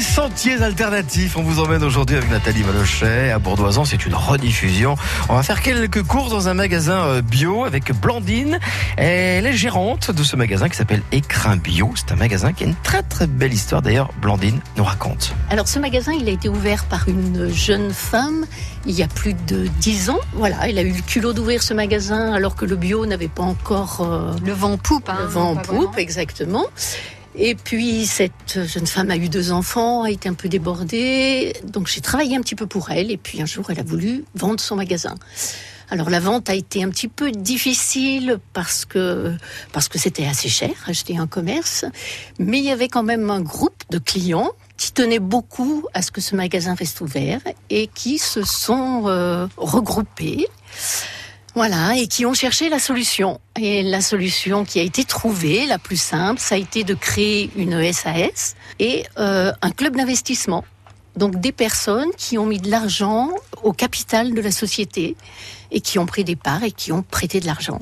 les sentiers alternatifs. On vous emmène aujourd'hui avec Nathalie Malochet à Bourdoisan. C'est une rediffusion. On va faire quelques courses dans un magasin euh, bio avec Blandine. Elle est gérante de ce magasin qui s'appelle Écrin Bio. C'est un magasin qui a une très très belle histoire. D'ailleurs, Blandine nous raconte. Alors ce magasin, il a été ouvert par une jeune femme il y a plus de dix ans. Voilà, il a eu le culot d'ouvrir ce magasin alors que le bio n'avait pas encore euh, Le vent en poupe. Hein, le vent poupe, vraiment. exactement. Et puis cette jeune femme a eu deux enfants, a été un peu débordée, donc j'ai travaillé un petit peu pour elle. Et puis un jour, elle a voulu vendre son magasin. Alors la vente a été un petit peu difficile parce que parce que c'était assez cher acheter un commerce, mais il y avait quand même un groupe de clients qui tenaient beaucoup à ce que ce magasin reste ouvert et qui se sont euh, regroupés. Voilà, et qui ont cherché la solution. Et la solution qui a été trouvée, la plus simple, ça a été de créer une SAS et euh, un club d'investissement. Donc des personnes qui ont mis de l'argent au capital de la société et qui ont pris des parts et qui ont prêté de l'argent.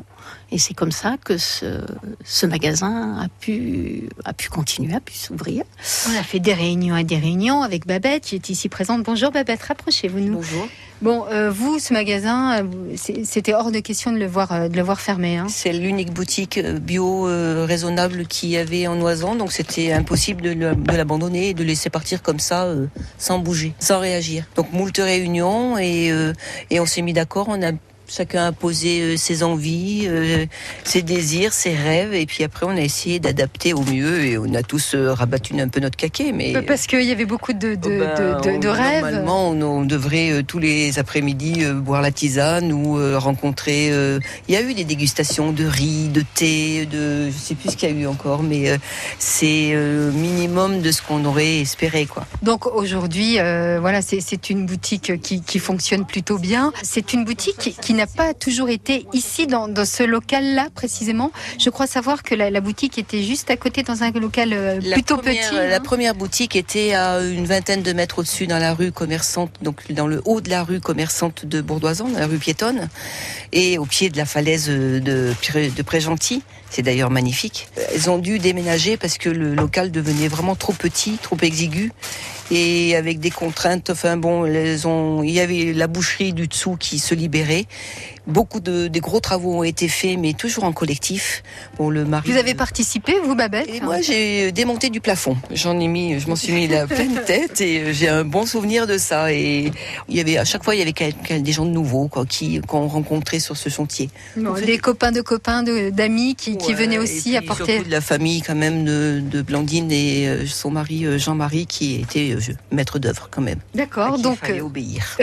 Et c'est comme ça que ce, ce magasin a pu, a pu continuer, a pu s'ouvrir. On a fait des réunions et des réunions avec Babette qui est ici présente. Bonjour Babette, rapprochez-vous nous. Bonjour. Bon, euh, vous, ce magasin, euh, c'était hors de question de le voir, euh, de le voir fermé. Hein. C'est l'unique boutique bio euh, raisonnable qu'il y avait en Oisan, donc c'était impossible de l'abandonner et de laisser partir comme ça, euh, sans bouger, sans réagir. Donc moult réunions et, euh, et on s'est mis d'accord, on a chacun a posé euh, ses envies, euh, ses désirs, ses rêves, et puis après on a essayé d'adapter au mieux et on a tous euh, rabattu un peu notre caquet. Mais Parce qu'il y avait beaucoup de, de, Oh ben, de- de- de on- rêves. Normalement, on, on devrait tous les après-midi boire la tisane ou rencontrer. Il y a eu des dégustations de riz, de thé, de je sais plus ce qu'il y a eu encore, mais c'est minimum de ce qu'on aurait espéré, quoi. Donc aujourd'hui, euh, voilà, c'est- c'est une boutique qui, qui fonctionne plutôt bien. C'est une boutique qui, qui n'a pas toujours été ici dans, dans ce local-là précisément. Je crois savoir que la, la boutique était juste à côté dans un local euh, La plutôt première, petit. La hein. première boutique était à une vingtaine de mètres au-dessus dans la rue commerçante, donc dans le haut de la rue commerçante de Bourdoisan, dans la rue piétonne, et au pied de la falaise de, Pré- de Prégentil. C'est d'ailleurs magnifique. Elles ont dû déménager parce que le local devenait vraiment trop petit, trop exigu. Et avec des contraintes, enfin bon, elles ont, il y avait la boucherie du dessous qui se libérait. Beaucoup de, des gros travaux ont été faits, mais toujours en collectif. Bon, le mari. Vous avez participé, vous, Babette Et moi, j'ai démonté du plafond. J'en ai mis, je m'en suis mis la pleine tête et euh, j'ai un bon souvenir de ça. Et il y avait à chaque fois, il y avait des gens de nouveaux quoi, qui qu'on rencontrait sur ce chantier. Bon, Des copains de copains, d'amis qui, venaient et aussi puis apporter. surtout de la famille quand même de, de Blandine et euh, son mari euh, Jean-Marie qui était euh, maître d'œuvre quand même. D'accord, qui il donc fallait obéir.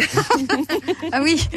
ah oui,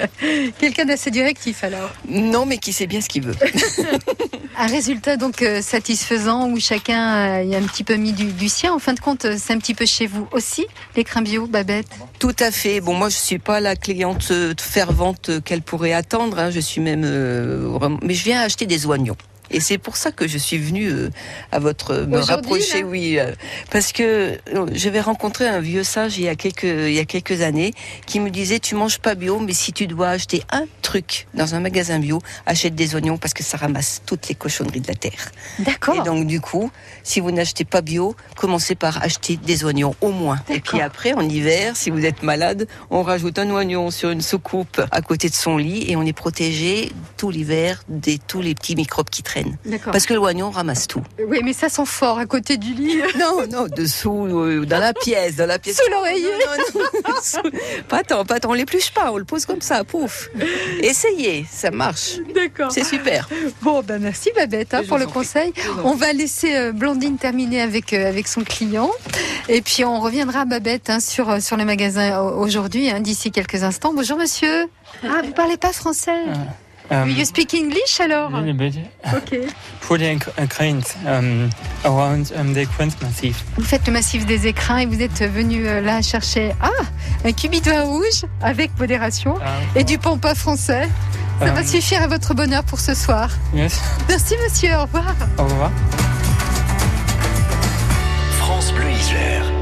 quelqu'un d'assez directif alors. non, mais qui sait bien ce qu'il veut. Un résultat donc euh, satisfaisant où chacun euh, y a un petit peu mis du, du sien. En fin de compte, euh, c'est un petit peu chez vous aussi, l'écrin bio, Babette? Tout à fait. Bon, moi, je suis pas la cliente fervente qu'elle pourrait attendre. hein. Je suis même, euh, mais je viens acheter des oignons. Et c'est pour ça que je suis venue euh, à votre me Aujourd'hui, rapprocher, là oui, euh, parce que euh, j'avais rencontré un vieux sage il y a quelques il y a quelques années qui me disait tu manges pas bio, mais si tu dois acheter un truc dans un magasin bio, achète des oignons parce que ça ramasse toutes les cochonneries de la terre. D'accord. Et donc du coup, si vous n'achetez pas bio, commencez par acheter des oignons au moins. Et puis après, en hiver, si vous êtes malade, on rajoute un oignon sur une soucoupe à côté de son lit et on est protégé tout l'hiver des tous les petits microbes qui traînent. Parce que l'oignon ramasse tout. Oui, mais ça sent fort à côté du lit. Non, non, dessous, euh, dans la pièce, dans la pièce. Sous l'oreiller. Non, non, non, sous- Pas tant, pas tant. On l'épluche pas, on le pose comme ça, pouf. Essayez, ça marche. D'accord. C'est super. Bon, ben merci Babette hein, pour le conseil. On va laisser euh, Blandine terminer avec, euh, avec son client. Et puis on reviendra, Babette, hein, sur, euh, sur le magasin aujourd'hui, hein, d'ici quelques instants. Bonjour monsieur. Ah, vous parlez pas français Um, You speak English alors? A little bit. Ok. Putting a crane um, around um, the Quint Massif. Vous faites le massif des écrins et vous êtes venu euh, là chercher ah, un cubi de vin rouge avec modération Uh, et du pampa français. Ça va um, suffire à votre bonheur pour ce soir. Yes. Merci monsieur, au revoir. Au revoir. France Bleu Isère.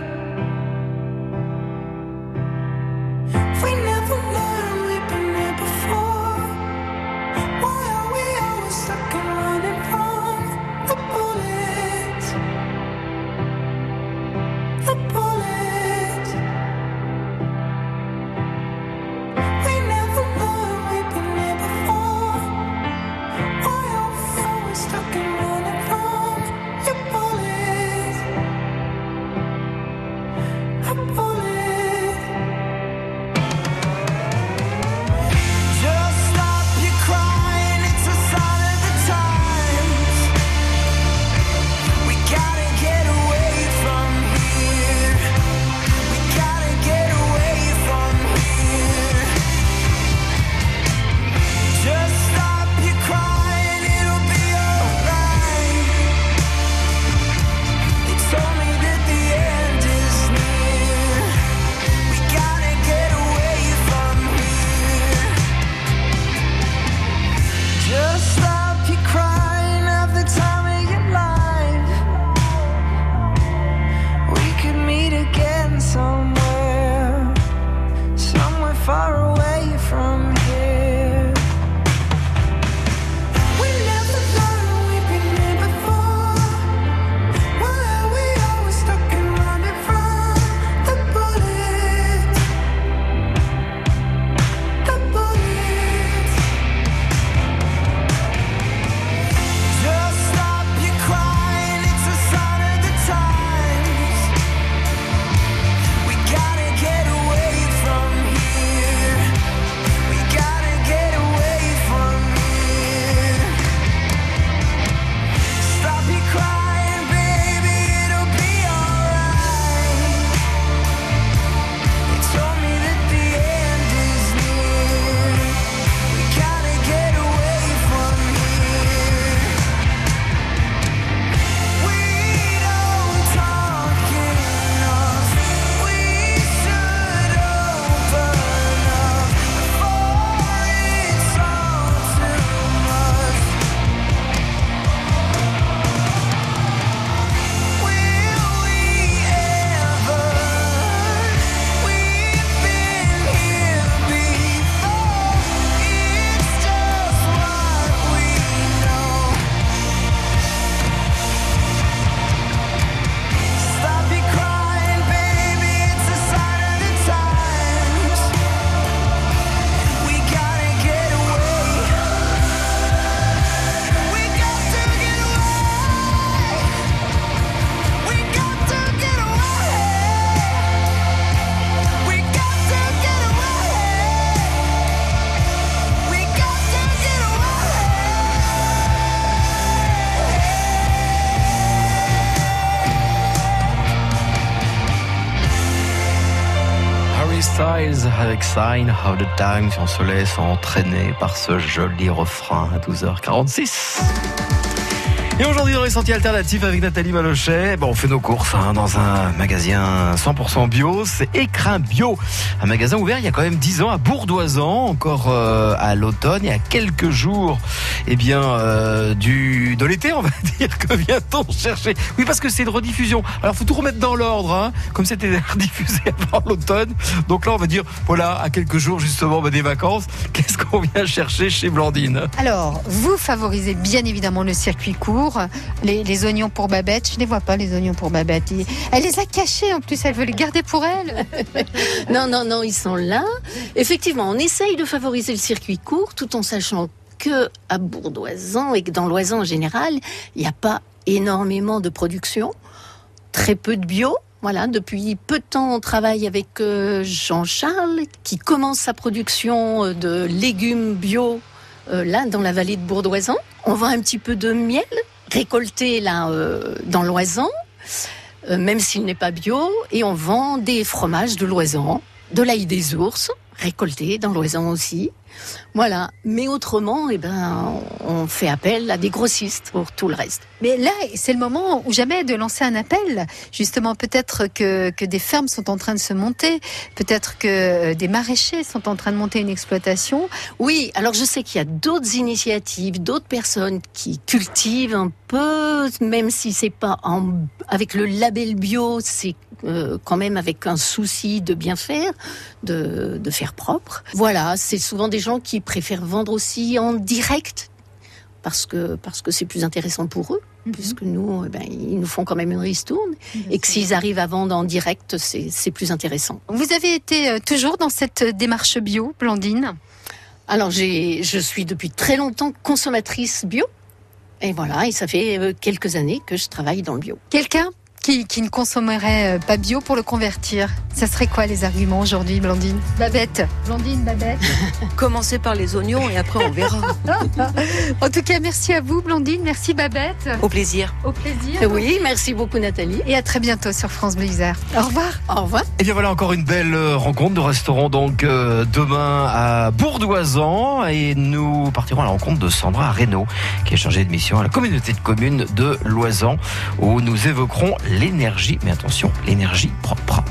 Styles avec Sign of the Times. On se laisse entraîner par ce joli refrain à 12h46. Et aujourd'hui dans les sentiers alternatifs avec Nathalie Malochet, bon, on fait nos courses hein, dans un magasin 100% bio, c'est Écrin Bio, un magasin ouvert il y a quand même 10 ans à Bourdoisan, encore euh, à l'automne et à quelques jours. Eh bien, euh, du, de l'été on va dire, que vient-on chercher. Oui parce que c'est une rediffusion, alors faut tout remettre dans l'ordre, hein, comme c'était rediffusé avant l'automne, donc là on va dire, voilà, à quelques jours justement bah, des vacances, qu'est-ce qu'on vient chercher chez Blandine? Alors, vous favorisez bien évidemment le circuit court. Les, les oignons pour Babette, je ne les vois pas, les oignons pour Babette. Elle les a cachés en plus, elle veut les garder pour elle. Non, non, non, ils sont là. Effectivement, on essaye de favoriser le circuit court tout en sachant que à Bourdoisan et que dans l'Oisan en général, il n'y a pas énormément de production, très peu de bio. Voilà, depuis peu de temps, on travaille avec euh, Jean-Charles qui commence sa production euh, de légumes bio euh, là dans la vallée de Bourdoisan. On vend un petit peu de miel récolté là euh, dans l'Oisan, euh, même s'il n'est pas bio, et on vend des fromages de l'Oisan. de l'ail des ours, récolté dans l'Oisan aussi. Voilà. Mais autrement, eh ben, on fait appel à des grossistes pour tout le reste. Mais là, c'est le moment ou jamais de lancer un appel. Justement, peut-être que, que des fermes sont en train de se monter, peut-être que euh, des maraîchers sont en train de monter une exploitation. Oui, alors je sais qu'il y a d'autres initiatives, d'autres personnes qui cultivent un peu, même si c'est pas en, avec le label bio, c'est euh, quand même avec un souci de bien faire, de, de faire propre. Voilà, c'est souvent des gens qui préfèrent vendre aussi en direct parce que parce que c'est plus intéressant pour eux, puisque nous, eh ben, ils nous font quand même une ristourne, et que s'ils arrivent à vendre en direct, c'est plus intéressant. Vous avez été euh, toujours dans cette démarche bio, Blandine? Alors j'ai, je suis depuis très longtemps consommatrice bio. Et voilà, et ça fait euh, quelques années que je travaille dans le bio. Quelqu'un? Qui, qui ne consommerait euh, pas bio pour le convertir Ça serait quoi les arguments aujourd'hui, Blandine? Babette Blandine, Babette Commencez par les oignons et après on verra. En tout cas, merci à vous, Blandine. Merci, Babette. Au plaisir. Au plaisir. Oui, merci beaucoup Nathalie. Et à très bientôt sur France Bleu Isère. Au revoir. Au revoir. Et bien voilà encore une belle euh, rencontre de restaurant donc euh, demain à Bourdoisan et nous partirons à la rencontre de Sandra Reynaud qui est chargée de mission à la communauté de communes de Loisan où nous évoquerons l'énergie, mais attention, l'énergie propre.